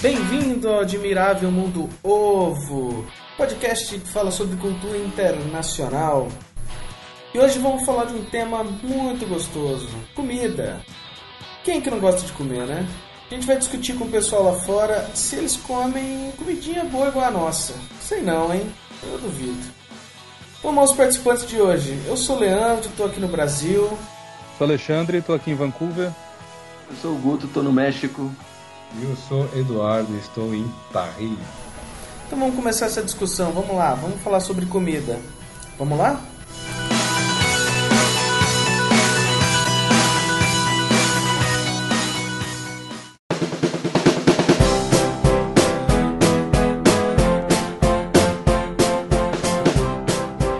Bem-vindo ao Admirável Mundo Ovo, podcast que fala sobre cultura internacional. E hoje vamos falar de um tema muito gostoso: comida. Quem que não gosta de comer, né? A gente vai discutir com o pessoal lá fora se eles comem comidinha boa igual a nossa. Sei não, hein? Eu duvido. Vamos aos participantes de hoje. Eu sou o Leandro, estou aqui no Brasil. Sou Alexandre, estou aqui em Vancouver. Eu sou o Guto, estou no México. E eu sou Eduardo, estou em Paris. Então vamos começar essa discussão. Vamos lá, vamos falar sobre comida. Vamos lá?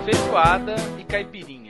Feijoada e caipirinha.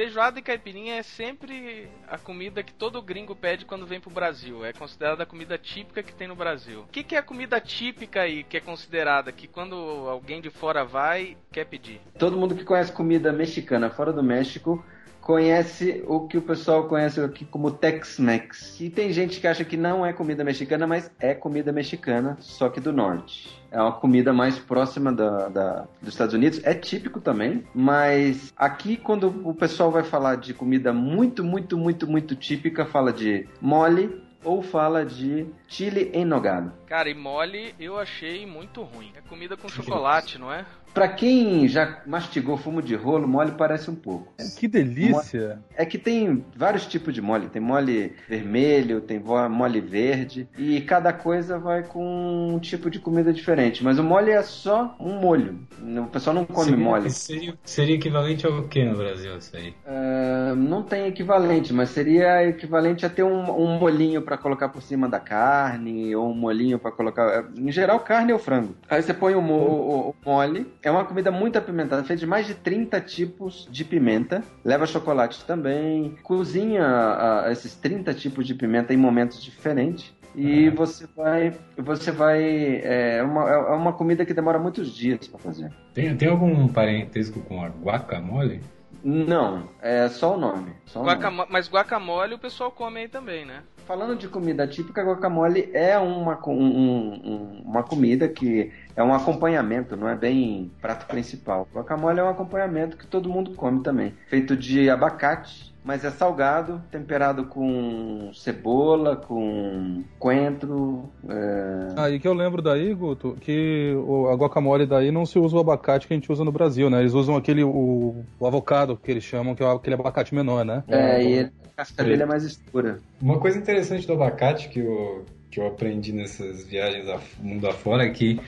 Feijoada e caipirinha é sempre a comida que todo gringo pede quando vem pro Brasil. É considerada a comida típica que tem no Brasil. O que, que é a comida típica aí que é considerada que quando alguém de fora vai quer pedir? Todo mundo que conhece comida mexicana fora do México conhece o que o pessoal conhece aqui como Tex-Mex. E tem gente que acha que não é comida mexicana, mas é comida mexicana, só que do norte. É uma comida mais próxima da, da, dos Estados Unidos. É típico também, mas aqui quando o pessoal vai falar de comida muito, muito, muito, muito típica, fala de mole, ou fala de chile em nogada. Cara, e mole eu achei muito ruim. É comida com chocolate, não é? Pra quem já mastigou fumo de rolo, mole parece um pouco. Que delícia! É que tem vários tipos de mole. Tem mole vermelho, tem mole verde. E cada coisa vai com um tipo de comida diferente. Mas o mole é só um molho. O pessoal não come seria, mole. Seria, seria, equivalente ao que no Brasil isso aí? Uh, não tem equivalente, mas seria equivalente a ter um, um molhinho para colocar por cima da carne, ou um molhinho para colocar. Em geral, carne ou frango. Aí você põe o, o, o mole é uma comida muito apimentada, feita de mais de 30 tipos de pimenta. Leva chocolate também. Cozinha uh, esses 30 tipos de pimenta em momentos diferentes. E uhum. você vai. Você vai. É uma, é uma comida que demora muitos dias para fazer. Tem, tem algum parentesco com a guacamole? Não, é só o nome. Só o Guacamo nome. Mas guacamole o pessoal come aí também, né? Falando de comida típica, guacamole é uma, um, um, uma comida que é um acompanhamento, não é bem prato principal. Guacamole é um acompanhamento que todo mundo come também. Feito de abacate, mas é salgado, temperado com cebola, com coentro. É... Ah, e que eu lembro daí, Guto, que a guacamole daí não se usa o abacate que a gente usa no Brasil, né? Eles usam aquele, o, o avocado que eles chamam, que é aquele abacate menor, né? É, e a casca dele é mais escura. Uma coisa interessante do abacate que eu, que eu aprendi nessas viagens ao mundo afora é que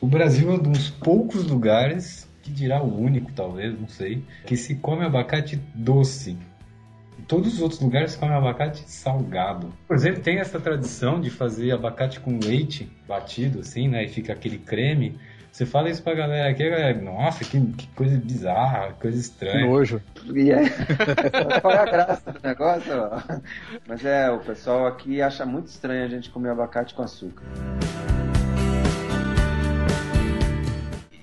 o Brasil é um dos poucos lugares, que dirá o único talvez, não sei, que se come abacate doce todos os outros lugares comem abacate salgado. Por exemplo, tem essa tradição de fazer abacate com leite batido, assim, né? E fica aquele creme. Você fala isso pra galera aqui, a galera, nossa, que, que coisa bizarra, coisa estranha. Que nojo. E é, qual é a graça do negócio? Mas é, o pessoal aqui acha muito estranho a gente comer abacate com açúcar.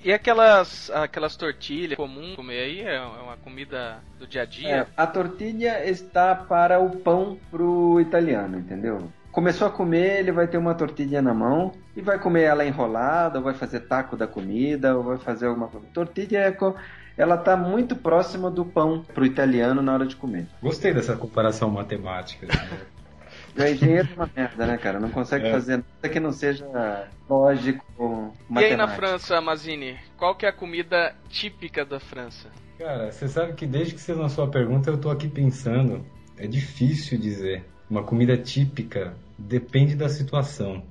E aquelas, aquelas tortilhas comum comer aí? É uma comida do dia a dia? É, a tortilha está para o pão pro italiano, entendeu? Começou a comer, ele vai ter uma tortilha na mão e vai comer ela enrolada, ou vai fazer taco da comida, ou vai fazer alguma coisa. Tortilha é ela está muito próxima do pão pro italiano na hora de comer. Gostei dessa comparação matemática. O engenheiro é uma merda, né, cara? Não consegue é. fazer nada que não seja lógico, matemático. E aí na França, Mazini, qual que é a comida típica da França? Cara, você sabe que desde que você lançou a pergunta eu tô aqui pensando. É difícil dizer. Uma comida típica depende da situação.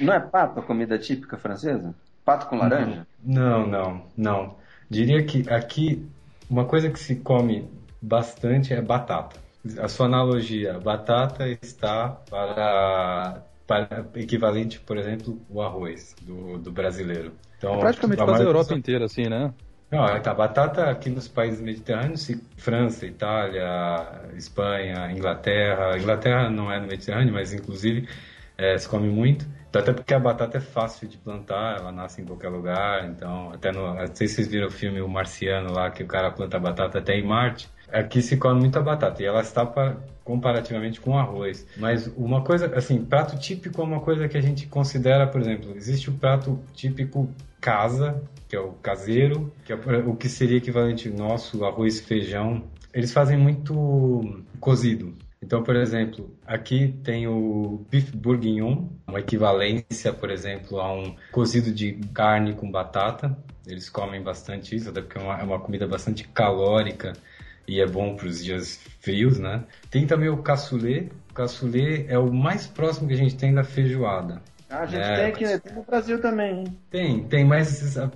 Não é pato a comida típica francesa? Pato com laranja? Não, não, não. Diria que aqui uma coisa que se come bastante é batata a sua analogia, batata está para equivalente, por exemplo, o arroz do, do brasileiro. Então, é praticamente quase a Europa inteira, assim, né? Não, a tá, batata aqui nos países mediterrâneos, França, Itália, Espanha, Inglaterra. Inglaterra não é no Mediterrâneo, mas inclusive é, se come muito. Então, até porque a batata é fácil de plantar, ela nasce em qualquer lugar. Então, até no, não sei se vocês viram o filme O Marciano lá, que o cara planta batata até em Marte Aqui se come muita batata e ela está para, comparativamente com arroz. Mas uma coisa, assim, prato típico é uma coisa que a gente considera, por exemplo, existe o prato típico casa, que é o caseiro, que é o que seria equivalente nosso arroz feijão. Eles fazem muito cozido. Então, por exemplo, aqui tem o beef bourguignon, uma equivalência, por exemplo, a um cozido de carne com batata. Eles comem bastante isso, até porque é uma, é uma comida bastante calórica e é bom para os dias frios, né? Tem também o cassoulet. O cassoulet é o mais próximo que a gente tem da feijoada. Ah, a gente É, tem aqui, mas- tem no Brasil também. hein? Tem, tem, mas a-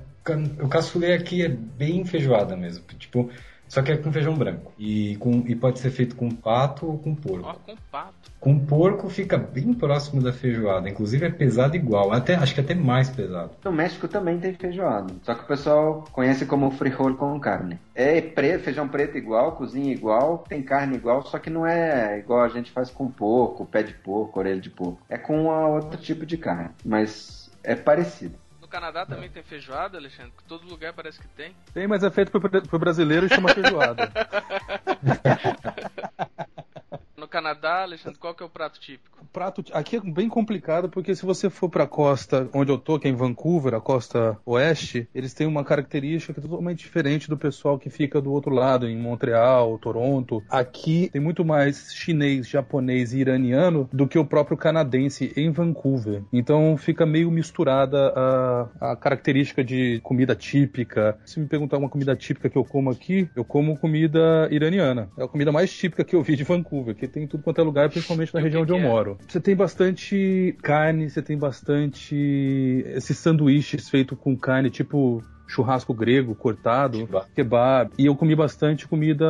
o cassoulet aqui é bem feijoada mesmo. Tipo, só que é com feijão branco. E, com, e pode ser feito com pato ou com porco. Ó, com pato. Com porco fica bem próximo da feijoada. Inclusive é pesado igual. Até, acho que até mais pesado. No México também tem feijoada. Só que o pessoal conhece como frijol com carne. É preto, feijão preto igual, cozinha igual, tem carne igual, só que não é igual a gente faz com porco, pé de porco, orelha de porco. É com outro tipo de carne, mas é parecido. No Canadá também tem feijoada, Alexandre? Todo lugar parece que tem. Tem, mas é feito pro, pro brasileiro e chama feijoada. Canadá, Alexandre, qual que é o prato típico? O prato aqui é bem complicado porque se você for pra costa onde eu tô, que é em Vancouver, a costa oeste, eles têm uma característica que é totalmente diferente do pessoal que fica do outro lado, em Montreal, Toronto. Aqui tem muito mais chinês, japonês e iraniano do que o próprio canadense em Vancouver. Então fica meio misturada a, a característica de comida típica. Se me perguntar uma comida típica que eu como aqui, eu como comida iraniana. É a comida mais típica que eu vi de Vancouver, que tem tudo quanto é lugar, principalmente na região onde eu é? moro. Você tem bastante carne, você tem bastante esses sanduíches feitos com carne, tipo churrasco grego cortado, Kebab. kebab. E eu comi bastante comida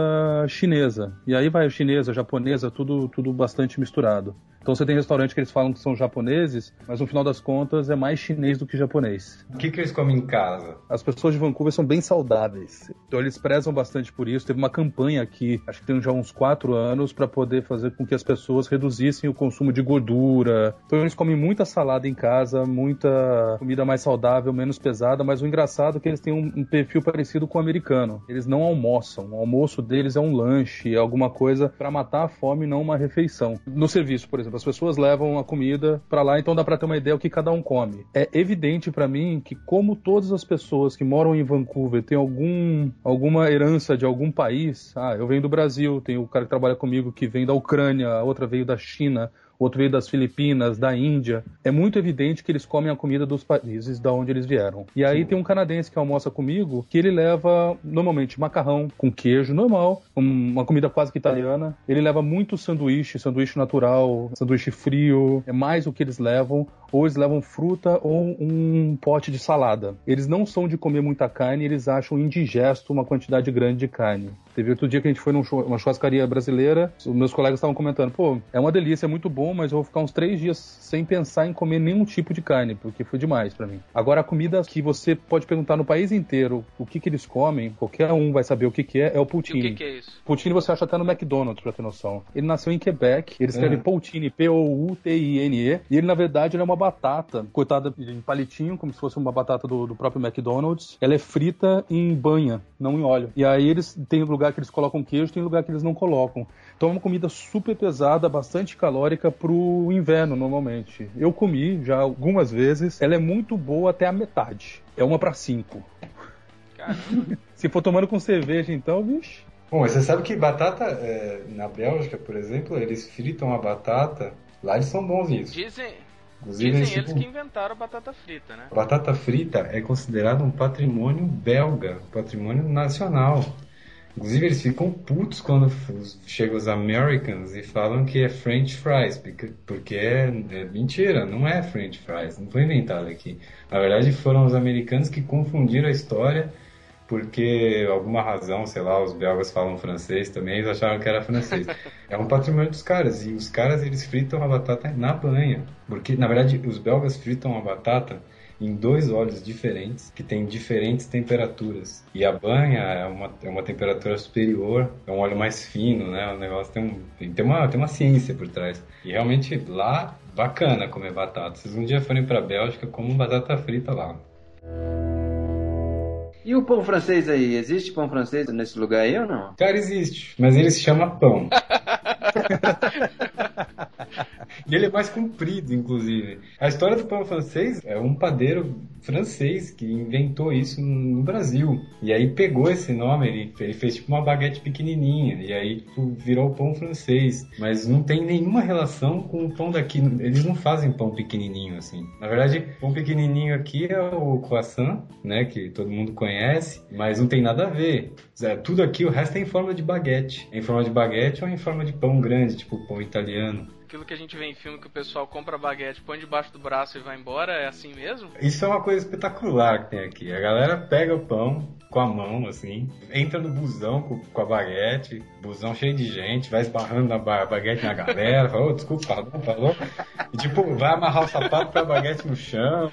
chinesa. E aí vai chinesa, japonesa, tudo, tudo bastante misturado. Então você tem restaurante que eles falam que são japoneses, mas no final das contas é mais chinês do que japonês. O que, que eles comem em casa? As pessoas de Vancouver são bem saudáveis. Então eles prezam bastante por isso. Teve uma campanha aqui, acho que tem já uns quatro anos, para poder fazer com que as pessoas reduzissem o consumo de gordura. Então eles comem muita salada em casa, muita comida mais saudável, menos pesada, mas o engraçado é que eles têm um, um perfil parecido com o americano. Eles não almoçam. O almoço deles é um lanche, é alguma coisa para matar a fome, não uma refeição. No serviço, por exemplo, as pessoas levam a comida para lá, então dá para ter uma ideia do que cada um come. É evidente para mim que como todas as pessoas que moram em Vancouver têm algum alguma herança de algum país, ah, eu venho do Brasil, tem o cara que trabalha comigo que vem da Ucrânia, a outra veio da China, outro veio das Filipinas, da Índia. É muito evidente que eles comem a comida dos países da onde eles vieram. E aí tem um canadense que almoça comigo que ele leva normalmente macarrão com queijo normal, um- uma comida quase que italiana. Ele leva muito sanduíche, sanduíche natural, sanduíche frio, é mais o que eles levam. Ou eles levam fruta ou um pote de salada. Eles não são de comer muita carne, eles acham indigesto uma quantidade grande de carne. Teve outro dia que a gente foi numa churrascaria brasileira, os meus colegas estavam comentando, pô, é uma delícia, é muito bom, mas eu vou ficar uns três dias sem pensar em comer nenhum tipo de carne, porque foi demais pra mim. Agora, a comida que você pode perguntar no país inteiro o que que eles comem, qualquer um vai saber o que que é, é o E o poutine. que, que é isso? Poutine você acha até no McDonald's, pra ter noção. Ele nasceu em Quebec, ele escreve Uhum. Poutine, P-O-U-T-I-N-E, e ele, na verdade, ele é uma batata cortada em palitinho, como se fosse uma batata do, do próprio McDonald's. Ela é frita em banha, não em óleo. E aí eles tem lugar que eles colocam queijo, tem lugar que eles não colocam. Então é uma comida super pesada, bastante calórica pro inverno, normalmente. Eu comi já algumas vezes, ela é muito boa até a metade. É uma pra cinco. Caramba. Se for tomando com cerveja, então, vixe. Bom, mas você sabe que batata, é, na Bélgica, por exemplo, eles fritam a batata. Lá eles são bons nisso. Dizem, Inclusive, dizem eles, eles que inventaram a batata frita, né? A batata frita é considerada um patrimônio belga, um patrimônio nacional. Inclusive, eles ficam putos quando chegam os Americans e falam que é French fries, porque, porque é, é mentira, não é French fries, não foi inventado aqui. Na verdade, foram os americanos que confundiram a história, porque alguma razão, sei lá, os belgas falam francês também, eles acharam que era francês. É um patrimônio dos caras, e os caras eles fritam a batata na banha, porque na verdade os belgas fritam a batata em dois óleos diferentes, que têm diferentes temperaturas. E a banha é uma, é uma temperatura superior, é um óleo mais fino, né? O negócio tem, um, tem, tem uma, tem uma ciência por trás. E realmente lá, bacana comer batata. Se vocês um dia forem pra Bélgica, comam batata frita lá. E o pão francês aí? Existe pão francês nesse lugar aí ou não? Cara, existe, mas ele se chama pão. e ele é mais comprido, inclusive. A história do pão francês é um padeiro francês que inventou isso no Brasil. E aí pegou esse nome, ele, ele fez tipo uma baguete pequenininha. E aí tipo, virou o pão francês. Mas não tem nenhuma relação com o pão daqui. Eles não fazem pão pequenininho assim. Na verdade, pão pequenininho aqui é o croissant, né? Que todo mundo conhece. Mas não tem nada a ver. Tudo aqui, o resto é em forma de baguete. É em forma de baguete ou em forma de pão grande, tipo pão italiano aquilo que a gente vê em filme que o pessoal compra baguete, põe debaixo do braço e vai embora, é assim mesmo? Isso é uma coisa espetacular que tem aqui. A galera pega o pão com a mão, assim, entra no busão com, com a baguete, busão cheio de gente, vai esbarrando na baguete na galera, fala, oh, desculpa, falou, falou. E tipo, vai amarrar o sapato com a baguete no chão.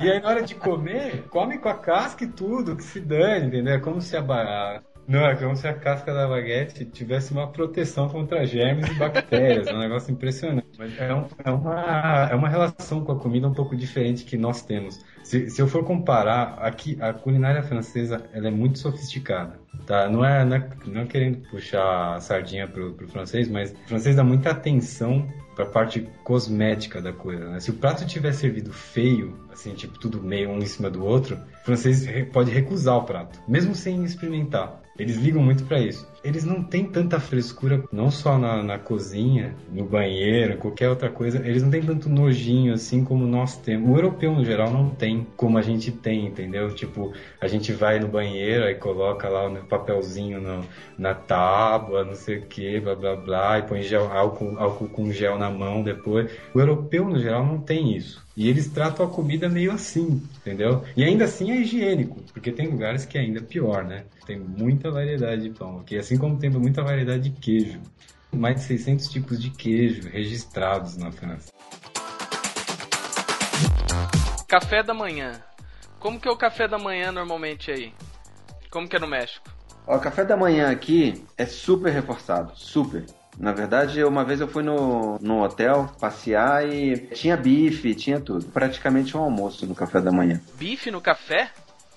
e aí na hora de comer, come com a casca e tudo, que se dane, entendeu? É como se a, não, é como se a casca da baguete tivesse uma proteção contra germes e bactérias. é um negócio impressionante. É, um, é, uma, é uma relação com a comida um pouco diferente que nós temos. Se, se eu for comparar, aqui a culinária francesa ela é muito sofisticada. Tá? Não, é, não, é, não é querendo puxar a sardinha pro, pro francês, mas o francês dá muita atenção para a parte cosmética da coisa. Né? Se o prato tiver servido feio, assim, tipo tudo meio um em cima do outro, o francês pode recusar o prato, mesmo sem experimentar. Eles ligam muito para isso. Eles não têm tanta frescura, não só na, na, cozinha, no banheiro, qualquer outra coisa. Eles não têm tanto nojinho assim como nós temos. O europeu, no geral, não tem como a gente tem, entendeu? Tipo, a gente vai no banheiro e coloca lá o papelzinho no, na tábua, não sei o que, blá blá blá, e põe gel, álcool, álcool com gel na mão depois. O europeu, no geral, não tem isso. E eles tratam a comida meio assim, entendeu? E ainda assim é higiênico, porque tem lugares que é ainda pior, né? Tem muita variedade de pão aqui, assim como tem muita variedade de queijo. Mais de 600 tipos de queijo registrados na França. Café da manhã. Como que é o café da manhã normalmente aí? Como que é no México? O café da manhã aqui é super reforçado, super. Na verdade, uma vez eu fui no, no hotel passear e tinha bife, tinha tudo. Praticamente um almoço no café da manhã. Bife no café?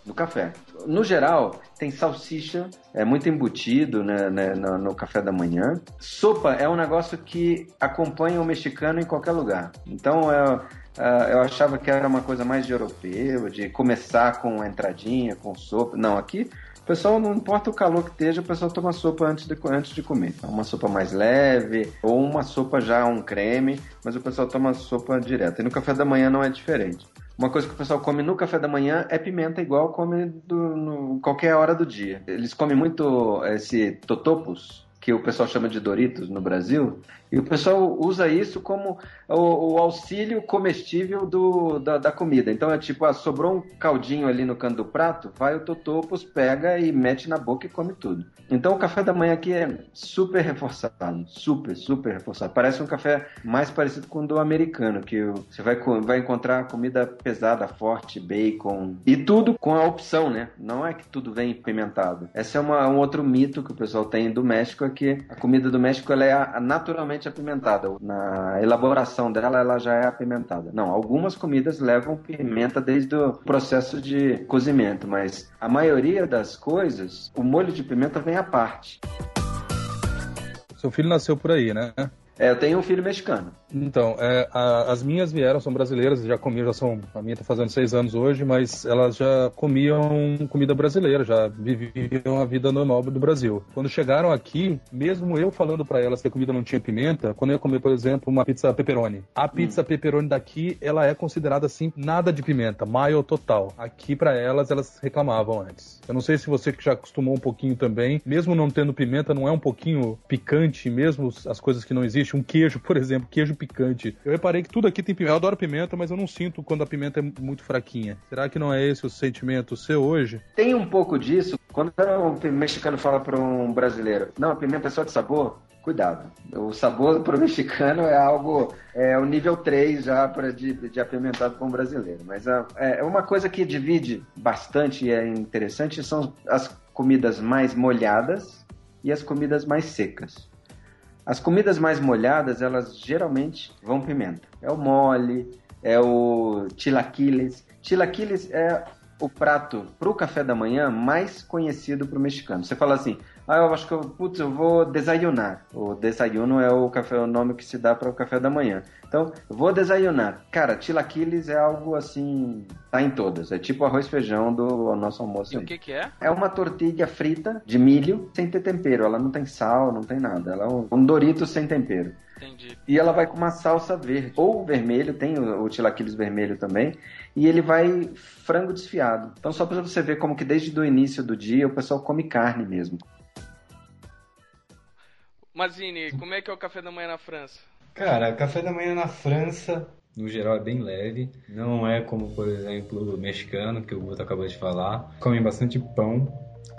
No café. No geral, tem salsicha, é muito embutido né, né, no, no, café da manhã. Sopa é um negócio que acompanha o mexicano em qualquer lugar. Então, é, é, eu achava que era uma coisa mais de europeu, de começar com entradinha, com sopa. Não, aqui o pessoal, não importa o calor que esteja, o pessoal toma sopa antes de, antes de comer. Então, uma sopa mais leve, ou uma sopa já um creme, mas o pessoal toma sopa direto. E no café da manhã não é diferente. Uma coisa que o pessoal come no café da manhã é pimenta, igual come do, no, qualquer hora do dia. Eles comem muito esse totopos, que o pessoal chama de Doritos no Brasil, e o pessoal usa isso como o, o auxílio comestível do, da, da, comida. Então é tipo, ah, sobrou um caldinho ali no canto do prato, vai o Totopos, pega e mete na boca e come tudo. Então o café da manhã aqui é super reforçado, super, super reforçado. Parece um café mais parecido com o do americano, que você vai, vai encontrar comida pesada, forte, bacon, e tudo com a opção, né? Não é que tudo vem pimentado. Esse é uma, um outro mito que o pessoal tem do México, é que a comida do México ela é naturalmente apimentada. Na elaboração dela, ela já é apimentada. Não, algumas comidas levam pimenta desde o processo de cozimento, mas a maioria das coisas, o molho de pimenta vem à parte. Seu filho nasceu por aí, né? É, eu tenho um filho mexicano. Então, é, a, as minhas vieram, são brasileiras, já comiam, já são. A minha tá fazendo seis anos hoje, mas elas já comiam comida brasileira, já viviam a vida normal do Brasil. Quando chegaram aqui, mesmo eu falando para elas que a comida não tinha pimenta, quando eu ia comer, por exemplo, uma pizza pepperoni. A pizza hum. pepperoni daqui, ela é considerada assim, nada de pimenta, maio total. Aqui para elas, elas reclamavam antes. Eu não sei se você que já acostumou um pouquinho também, mesmo não tendo pimenta, não é um pouquinho picante, mesmo as coisas que não existem existe um queijo, por exemplo, queijo picante. Eu reparei que tudo aqui tem pimenta. Eu adoro pimenta, mas eu não sinto quando a pimenta é muito fraquinha. Será que não é esse o sentimento seu hoje? Tem um pouco disso. Quando um mexicano fala para um brasileiro, não, a pimenta é só de sabor, cuidado. O sabor para o mexicano é algo, é o nível 3 já para de, de apimentado para um brasileiro. Mas é, é uma coisa que divide bastante e é interessante são as comidas mais molhadas e as comidas mais secas. As comidas mais molhadas, elas geralmente vão pimenta. É o mole, é o chilaquiles. Chilaquiles é o prato pro café da manhã mais conhecido pro mexicano. Você fala assim, ah, eu acho que eu, putz, eu vou desayunar. O desayuno é o café, o nome que se dá para o café da manhã. Então, vou desayunar. Cara, tilaquiles é algo assim, tá em todas. É tipo arroz feijão do nosso almoço. E aí. o que que é? É uma tortilha frita de milho sem ter tempero. Ela não tem sal, não tem nada. Ela é um, um Dorito sem tempero. Entendi. E ela vai com uma salsa verde. Ou vermelho, tem o, o tilaquiles vermelho também. E ele vai frango desfiado. Então só para você ver como que desde o início do dia o pessoal come carne mesmo. Mazini, como é que é o café da manhã na França? Cara, café da manhã na França, no geral, é bem leve. Não é como, por exemplo, o mexicano, que o Guto acabou de falar. Comem bastante pão,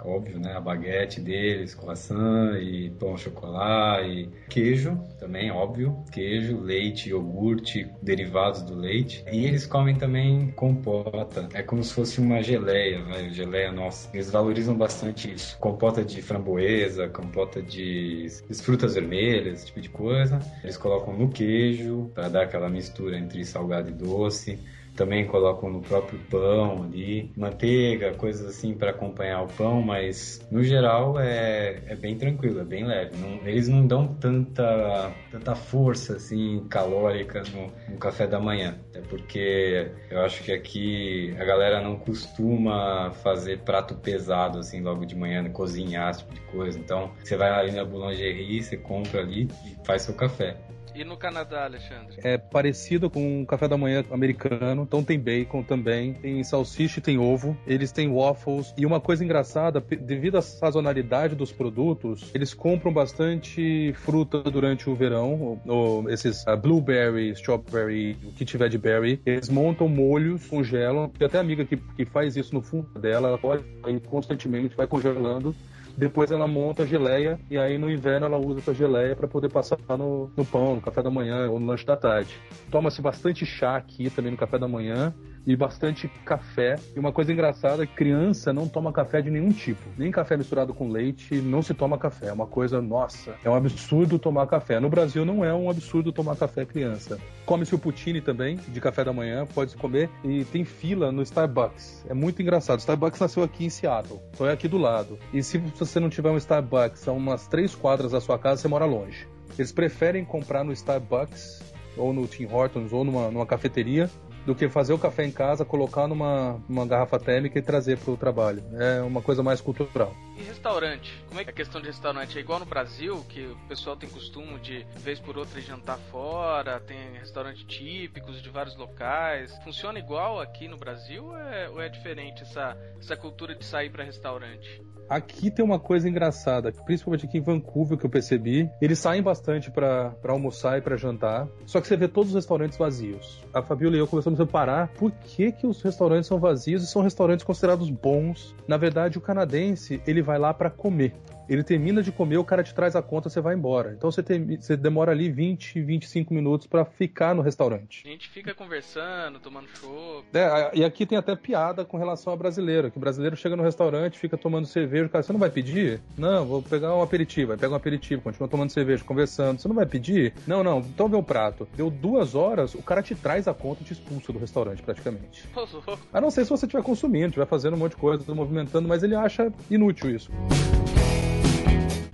óbvio, né? A baguete deles, croissant e pão chocolate e queijo também, óbvio. Queijo, leite, iogurte, derivados do leite. E eles comem também compota. É como se fosse uma geleia, né? Geleia nossa. Eles valorizam bastante isso. Compota de framboesa, compota de frutas vermelhas, esse tipo de coisa. Eles colocam no queijo para dar aquela mistura entre salgado e doce também colocam no próprio pão ali, manteiga, coisas assim para acompanhar o pão, mas no geral é, é bem tranquilo, é bem leve. Não, eles não dão tanta, tanta força assim calórica no, no café da manhã, é porque eu acho que aqui a galera não costuma fazer prato pesado assim logo de manhã, cozinhar esse tipo de coisa. Então você vai ali na boulangerie, você compra ali e faz seu café. E no Canadá, Alexandre? É parecido com o café da manhã americano, então tem bacon também, tem salsicha e tem ovo, eles têm waffles. E uma coisa engraçada, devido à sazonalidade dos produtos, eles compram bastante fruta durante o verão, ou, esses ah, blueberry, strawberry, o que tiver de berry. Eles montam molhos, congelam. Tem até amiga que, que faz isso no fundo dela, ela pode constantemente, vai congelando. Depois ela monta a geleia e aí no inverno ela usa essa geleia para poder passar no, no pão, no café da manhã ou no lanche da tarde. Toma-se bastante chá aqui também no café da manhã e bastante café. E uma coisa engraçada, criança não toma café de nenhum tipo. Nem café misturado com leite, não se toma café. É uma coisa, nossa, é um absurdo tomar café. No Brasil não é um absurdo tomar café criança. Come-se o poutine também, de café da manhã, pode-se comer. E tem fila no Starbucks. É muito engraçado. O Starbucks nasceu aqui em Seattle. Então é aqui do lado. E se você não tiver um Starbucks a umas três quadras da sua casa, você mora longe. Eles preferem comprar no Starbucks, ou no Tim Hortons, ou numa, numa cafeteria, do que fazer o café em casa, colocar numa, numa garrafa térmica e trazer para o trabalho. É uma coisa mais cultural. E restaurante? Como é que é a questão de restaurante? É igual no Brasil, que o pessoal tem costume de, vez por outra, jantar fora, tem restaurantes típicos de vários locais. Funciona igual aqui no Brasil ou é, ou é diferente essa, essa cultura de sair para restaurante? Aqui tem uma coisa engraçada, principalmente aqui em Vancouver, que eu percebi. Eles saem bastante para almoçar e para jantar, só que você vê todos os restaurantes vazios. A Fabiola e eu começamos a parar por que, que os restaurantes são vazios e são restaurantes considerados bons. Na verdade, o canadense, ele vai lá para comer. Ele termina de comer, o cara te traz a conta, você vai embora. Então você, tem, você demora ali 20, 25 minutos para ficar no restaurante. A gente fica conversando, tomando chopp. É, e aqui tem até piada com relação a brasileiro, que o brasileiro chega no restaurante, fica tomando cerveja, o cara, você não vai pedir? Não, vou pegar um aperitivo, aí pega um aperitivo, continua tomando cerveja, conversando, você não vai pedir? Não, não, então vê o prato. Deu duas horas, o cara te traz a conta e te expulsa do restaurante, praticamente. A não ser se você estiver consumindo, estiver fazendo um monte de coisa, movimentando, mas ele acha inútil isso.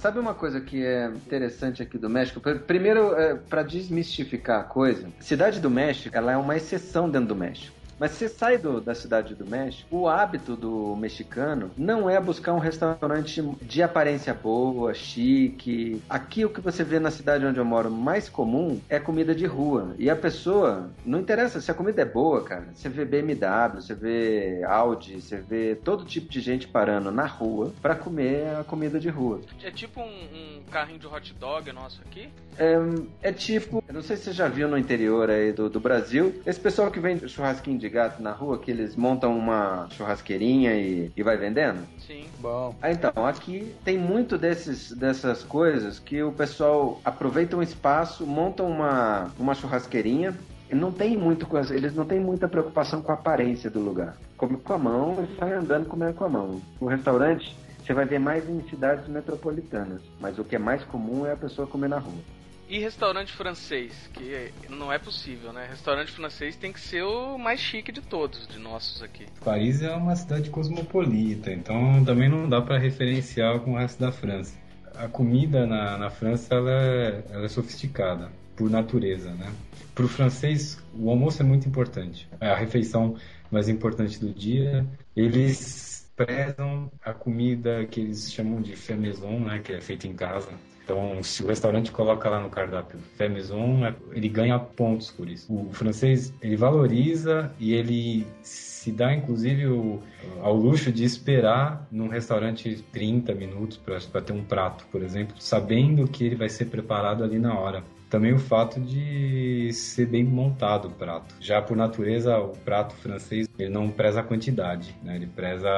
Sabe uma coisa que é interessante aqui do México? Pr- Primeiro, é, para desmistificar a coisa, Cidade do México, ela é uma exceção dentro do México. Mas você sai do- da cidade do México, o hábito do mexicano não é buscar um restaurante de aparência boa, chique. Aqui o que você vê na cidade onde eu moro mais comum é comida de rua. E a pessoa, não interessa se a comida é boa, cara. Você vê BMW, você vê Audi, você vê todo tipo de gente parando na rua para comer a comida de rua. É tipo um, um carrinho de hot dog nosso aqui? É, é tipo, não sei se você já viu no interior aí do, do Brasil, esse pessoal que vende churrasquinho de gato na rua, que eles montam uma churrasqueirinha e, e vai vendendo. Sim. Bom. Ah, então, aqui tem muito desses, dessas coisas que o pessoal aproveita um espaço, monta uma, uma churrasqueirinha, e não tem muito coisa, eles não têm muita preocupação com a aparência do lugar. Come com a mão e sai andando comendo com a mão. O restaurante você vai ver mais em cidades metropolitanas, mas o que é mais comum é a pessoa comer na rua. E restaurante francês, que não é possível, né? Restaurante francês tem que ser o mais chique de todos, de nossos aqui. Paris é uma cidade cosmopolita, então também não dá para referenciar com o resto da França. A comida na, na França ela é, ela é sofisticada por natureza, né? Para o francês, o almoço é muito importante. É a refeição mais importante do dia. Eles prezam a comida que eles chamam de fait maison, né? Que é feita em casa então, se o restaurante coloca lá no cardápio Fé Maison, é, ele ganha pontos por isso. O francês, ele valoriza e ele se dá, inclusive, o, ao luxo de esperar num restaurante 30 minutos para ter um prato, por exemplo, sabendo que ele vai ser preparado ali na hora. Também o fato de ser bem montado o prato. Já por natureza, o prato francês ele não preza a quantidade, né? ele preza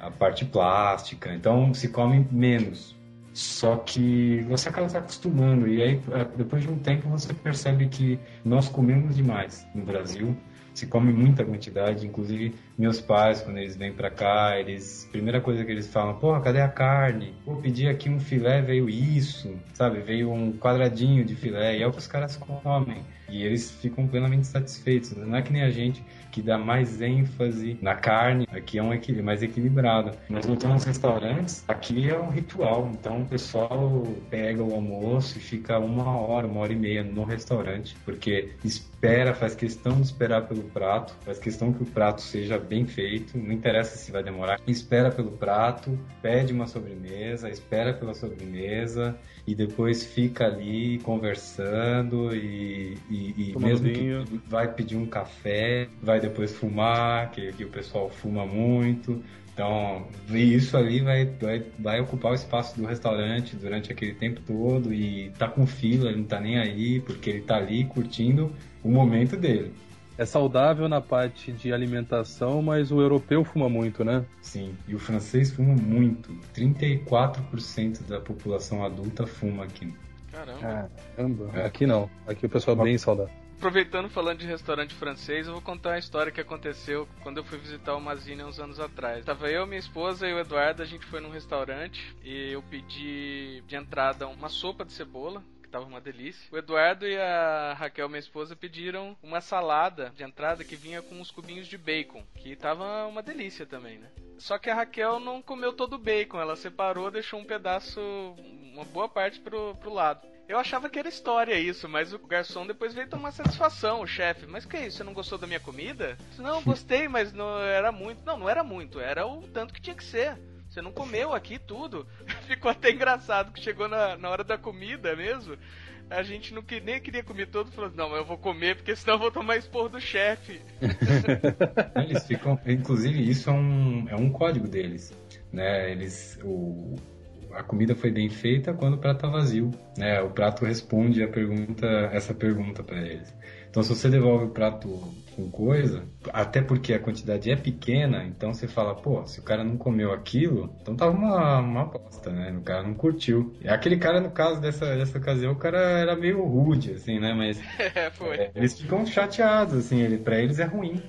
a parte plástica. Então se come menos só que você acaba se acostumando e aí é, depois de um tempo você percebe que nós comemos demais no Brasil. Se come muita quantidade, inclusive meus pais quando eles vêm para cá, eles primeira coisa que eles falam, porra, cadê a carne? Pô, pedi aqui um filé, veio isso, sabe? Veio um quadradinho de filé e é o que os caras comem. E eles ficam plenamente satisfeitos. Não é que nem a gente que dá mais ênfase na carne. Aqui é um equilíbrio mais equilibrado. Nós voltamos nos restaurantes, aqui é um ritual. Então o pessoal pega o almoço e fica uma hora, uma hora e meia no restaurante, porque espera, faz questão de esperar pelo prato, faz questão que o prato seja bem feito, não interessa se vai demorar. Espera pelo prato, pede uma sobremesa, espera pela sobremesa e depois fica ali conversando e, e, e mesmo que vai pedir um café, vai depois fumar, que, que o pessoal fuma muito. Então, isso ali vai, vai, vai ocupar o espaço do restaurante durante aquele tempo todo e tá com fila, ele não tá nem aí, porque ele tá ali curtindo o momento dele. É saudável na parte de alimentação, mas o europeu fuma muito, né? Sim, e o francês fuma muito. 34% da população adulta fuma aqui. Caramba. Caramba. É. Aqui não. Aqui o pessoal é bem saudável. Aproveitando falando de restaurante francês, eu vou contar uma história que aconteceu quando eu fui visitar o Mazine uns anos atrás. Tava eu, minha esposa e o Eduardo, a gente foi num restaurante e eu pedi de entrada uma sopa de cebola, que tava uma delícia. O Eduardo e a Raquel, minha esposa, pediram uma salada de entrada que vinha com uns cubinhos de bacon, que tava uma delícia também, né? Só que a Raquel não comeu todo o bacon, ela separou, deixou um pedaço, uma boa parte pro, pro lado. Eu achava que era história isso, mas o garçom depois veio tomar satisfação, o chefe. Mas que isso? Você não gostou da minha comida? Não, gostei, mas não era muito. Não, não era muito, era o tanto que tinha que ser. Você não comeu aqui tudo. Ficou até engraçado que chegou na, na hora da comida mesmo. A gente não que, nem queria comer todo, falou: Não, eu vou comer porque senão eu vou tomar expor do chefe. Eles ficam. Inclusive, isso é um, é um código deles. Né? Eles. O, a comida foi bem feita quando o prato tá vazio, né? O prato responde a pergunta, essa pergunta para eles. Então, se você devolve o prato com coisa, até porque a quantidade é pequena, então você fala, pô, se o cara não comeu aquilo, então tava uma, uma bosta, né? O cara não curtiu. E aquele cara, no caso dessa, dessa ocasião, o cara era meio rude, assim, né? Mas é, é, eles ficam chateados, assim, ele, pra eles é ruim.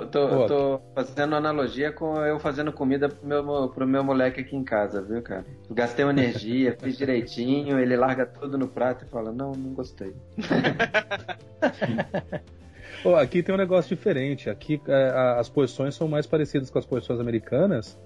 Tô, tô, tô, fazendo analogia com eu fazendo comida pro meu, pro meu moleque aqui em casa, viu, cara? Eu gastei uma energia, fiz direitinho, ele larga tudo no prato e fala, não, não gostei. aqui tem um negócio diferente. Aqui é, as posições são mais parecidas com as posições americanas.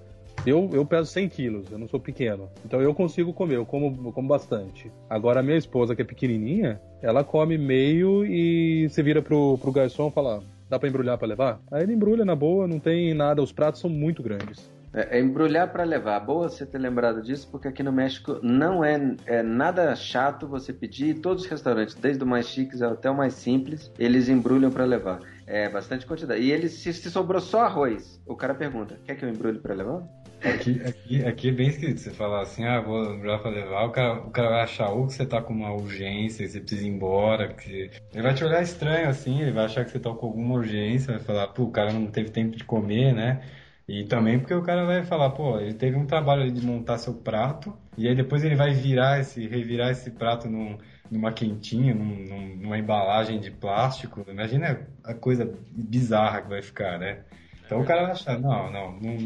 Eu, eu peso 100 quilos, eu não sou pequeno. Então eu consigo comer, eu como, eu como bastante. Agora a minha esposa, que é pequenininha, ela come meio e você vira pro, pro garçom e fala: Dá pra embrulhar para levar? Aí ele embrulha na boa, não tem nada, os pratos são muito grandes. É, é embrulhar para levar. Boa você ter lembrado disso, porque aqui no México não é, é nada chato você pedir. Todos os restaurantes, desde o mais chiques até o mais simples, eles embrulham para levar. É bastante quantidade. E eles, se, se sobrou só arroz, o cara pergunta: quer que eu embrulhe para levar? Aqui, aqui, aqui é bem escrito. Você falar assim, ah, vou lembrar pra levar, o cara, o cara vai achar ou que você tá com uma urgência, que você precisa ir embora, que ele vai te olhar estranho assim, ele vai achar que você tá com alguma urgência, vai falar, pô, o cara não teve tempo de comer, né? E também porque o cara vai falar, pô, ele teve um trabalho de montar seu prato, e aí depois ele vai virar esse, revirar esse prato num, numa quentinha, num, numa embalagem de plástico. Imagina a coisa bizarra que vai ficar, né? Então o cara vai achar, não, não, não,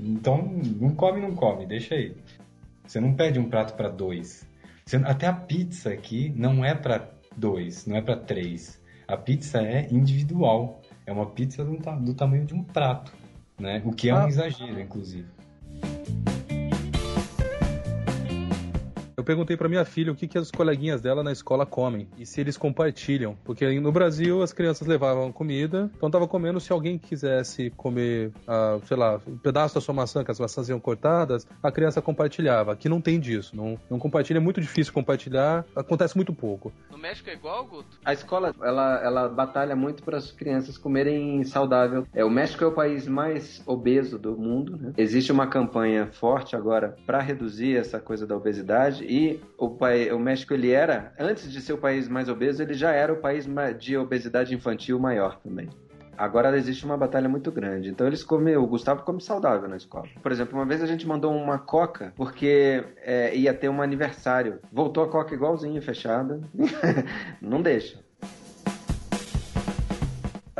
então não come, não come, deixa aí. Você não pede um prato para dois. Até a pizza aqui não é para dois, não é para três. A pizza é individual. É uma pizza do, do tamanho de um prato, né? O que é um ah. exagero, inclusive. Eu perguntei para minha filha o que, que as coleguinhas dela na escola comem e se eles compartilham. Porque no Brasil as crianças levavam comida, então tava comendo se alguém quisesse comer, ah, sei lá, um pedaço da sua maçã, que as maçãs iam cortadas, a criança compartilhava. Aqui não tem disso. Não, não compartilha, é muito difícil compartilhar, acontece muito pouco. No México é igual, Guto? A escola, ela, ela batalha muito para as crianças comerem saudável. É, o México é o país mais obeso do mundo. Né? Existe uma campanha forte agora para reduzir essa coisa da obesidade e o, o México, ele era, antes de ser o país mais obeso, ele já era o país de obesidade infantil maior também. Agora existe uma batalha muito grande. Então eles comem, o Gustavo come saudável na escola. Por exemplo, uma vez a gente mandou uma coca porque é, ia ter um aniversário. Voltou a coca igualzinho, fechada. Não deixa.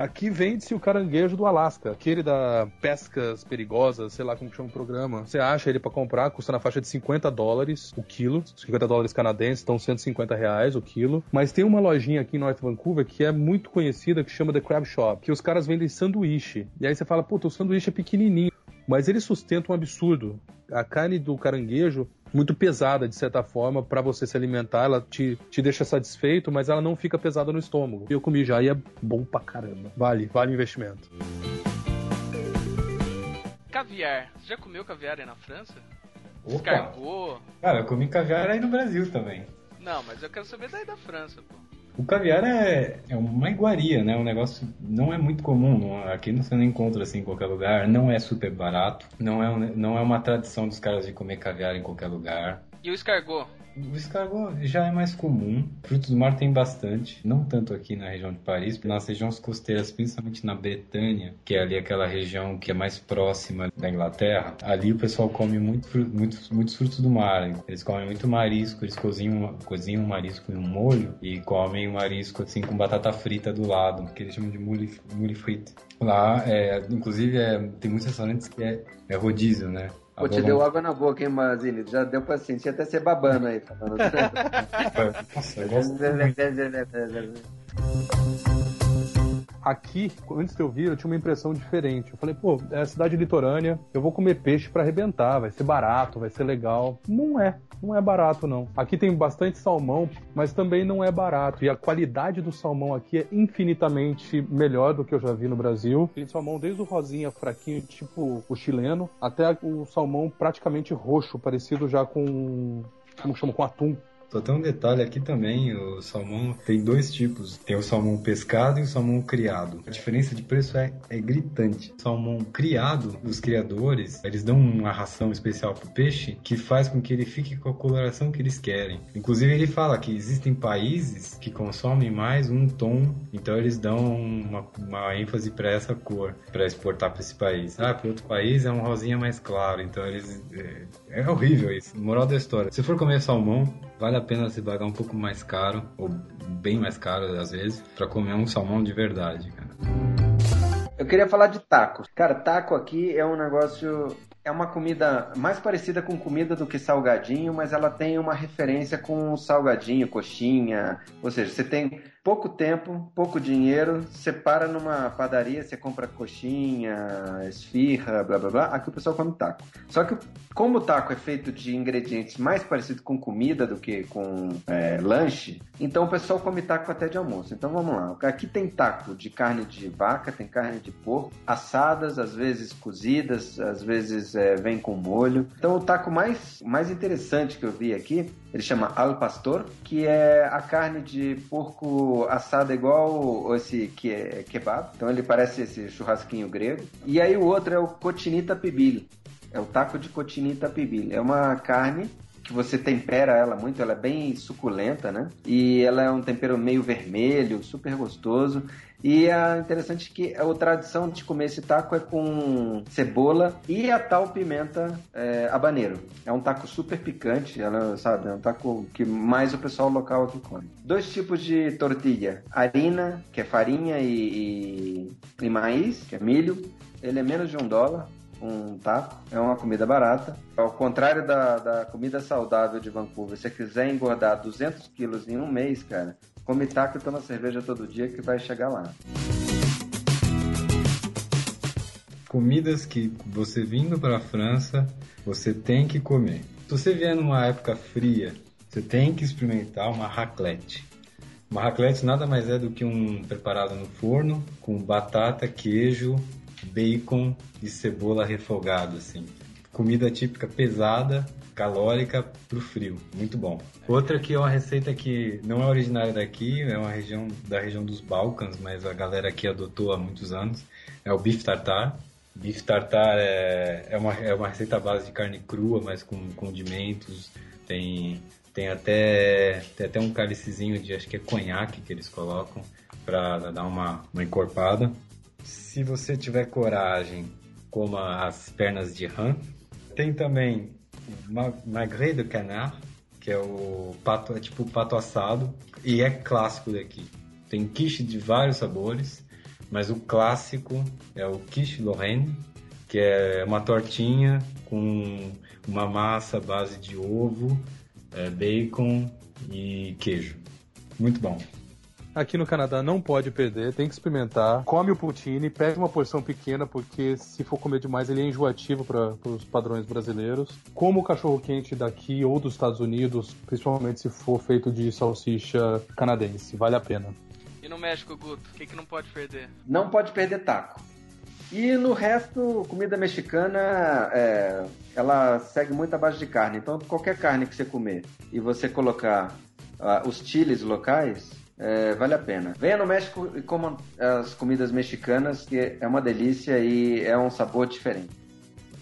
Aqui vende-se o caranguejo do Alasca, aquele da pescas perigosas, sei lá como chama o programa. Você acha ele para comprar, custa na faixa de 50 dólares o quilo, 50 dólares canadenses, então 150 reais o quilo. Mas tem uma lojinha aqui em North Vancouver que é muito conhecida, que chama The Crab Shop, que os caras vendem sanduíche. E aí você fala, puta, o sanduíche é pequenininho. Mas ele sustenta um absurdo. A carne do caranguejo muito pesada, de certa forma, para você se alimentar. Ela te, te deixa satisfeito, mas ela não fica pesada no estômago. Eu comi já e é bom pra caramba. Vale, vale o investimento. Caviar. Você já comeu caviar aí na França? Opa. Escargot? Cara, eu comi caviar aí no Brasil também. Não, mas eu quero saber daí da França, pô. O caviar é, é uma iguaria, né? Um negócio não é muito comum. Não, aqui você não encontra assim em qualquer lugar. Não é super barato. Não é, não é uma tradição dos caras de comer caviar em qualquer lugar. E o escargot? O escargot já é mais comum. Frutos do mar tem bastante. Não tanto aqui na região de Paris, nas regiões costeiras, principalmente na Bretanha, que é ali aquela região que é mais próxima da Inglaterra. Ali o pessoal come muito, muitos, muitos frutos do mar. Eles comem muito marisco, eles cozinham, cozinham marisco em um molho e comem o marisco assim com batata frita do lado, que eles chamam de moules frites. Lá, é, inclusive, é, tem muitos restaurantes que é, é rodízio, né? Pô, te deu água na boca, hein, Mazini? Já deu pra sentir até ser babando aí. Falando. Nossa, eu gosto aqui, antes de eu vir, eu tinha uma impressão diferente. Eu falei, pô, é cidade litorânea, eu vou comer peixe para arrebentar, vai ser barato, vai ser legal. Não é, não é barato não. Aqui tem bastante salmão, mas também não é barato. E a qualidade do salmão aqui é infinitamente melhor do que eu já vi no Brasil. Tem salmão desde o rosinha fraquinho, tipo o chileno, até o salmão praticamente roxo, parecido já com como chama, com atum. Só tem um detalhe aqui também, o salmão tem dois tipos. Tem o salmão pescado e o salmão criado. A diferença de preço é, é gritante. O salmão criado, os criadores, eles dão uma ração especial pro peixe que faz com que ele fique com a coloração que eles querem. Inclusive ele fala que existem países que consomem mais um tom, então eles dão uma, uma ênfase para essa cor, para exportar para esse país. Ah, para outro país é um rosinha mais claro, então eles... É, é horrível isso. Moral da história. Se for comer salmão, vale a pena se pagar um pouco mais caro, ou bem mais caro às vezes, para comer um salmão de verdade, cara. Eu queria falar de tacos. Cara, taco aqui é um negócio é uma comida mais parecida com comida do que salgadinho, mas ela tem uma referência com salgadinho, coxinha. Ou seja, você tem pouco tempo, pouco dinheiro, você para numa padaria, você compra coxinha, esfirra, blá blá blá. Aqui o pessoal come taco. Só que como o taco é feito de ingredientes mais parecidos com comida do que com é, lanche, então o pessoal come taco até de almoço. Então vamos lá. Aqui tem taco de carne de vaca, tem carne de porco, assadas, às vezes cozidas, às vezes é, vem com molho. Então o taco mais, mais interessante que eu vi aqui, ele chama al pastor, que é a carne de porco assado igual esse que é kebab. Então ele parece esse churrasquinho grego. E aí o outro é o cotinita pibil. É o taco de cotinita pibil. É uma carne que você tempera ela muito, ela é bem suculenta, né? E ela é um tempero meio vermelho, super gostoso. E é interessante que a tradição de comer esse taco é com cebola e a tal pimenta é, habaneiro. É um taco super picante, ela, sabe? É um taco que mais o pessoal local aqui come. Dois tipos de tortilha: harina, que é farinha, e, e, e que é milho. Ele é menos de um dólar um taco, é uma comida barata. Ao contrário da, da comida saudável de Vancouver, se você quiser engordar 200 quilos em um mês, cara, come taco e toma cerveja todo dia que vai chegar lá. Comidas que você vindo para a França, você tem que comer. Se você vier numa época fria, você tem que experimentar uma raclette. Uma raclette nada mais é do que um preparado no forno com batata, queijo, bacon e cebola refogado assim. Comida típica pesada, calórica pro frio, muito bom. Outra que é uma receita que não é originária daqui, é uma região da região dos Balcãs, mas a galera aqui adotou há muitos anos, é o bife tartar. Bife tartar é, é, uma, é uma receita à base de carne crua, mas com condimentos, tem tem até, tem até um cálicezinho de, acho que é conhaque que eles colocam para dar uma, uma encorpada. Se você tiver coragem, coma as pernas de rã. Tem também o magret de canard, que é o pato, é tipo pato assado, e é clássico daqui. Tem quiche de vários sabores, mas o clássico é o quiche Lorraine, que é uma tortinha com uma massa à base de ovo, é, bacon e queijo. Muito bom. Aqui no Canadá não pode perder, tem que experimentar. Come o poutine, pede uma porção pequena, porque se for comer demais ele é enjoativo para os padrões brasileiros. Como o cachorro quente daqui ou dos Estados Unidos, principalmente se for feito de salsicha canadense, vale a pena. E no México, Guto, o que, que não pode perder? Não pode perder taco. E no resto, comida mexicana, é, ela segue muito a base de carne. Então, qualquer carne que você comer e você colocar uh, os chiles locais, é, vale a pena. Venha no México e coma as comidas mexicanas, que é uma delícia e é um sabor diferente.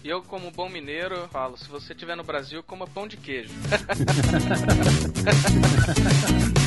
E eu, como bom mineiro, falo: se você estiver no Brasil, coma pão de queijo.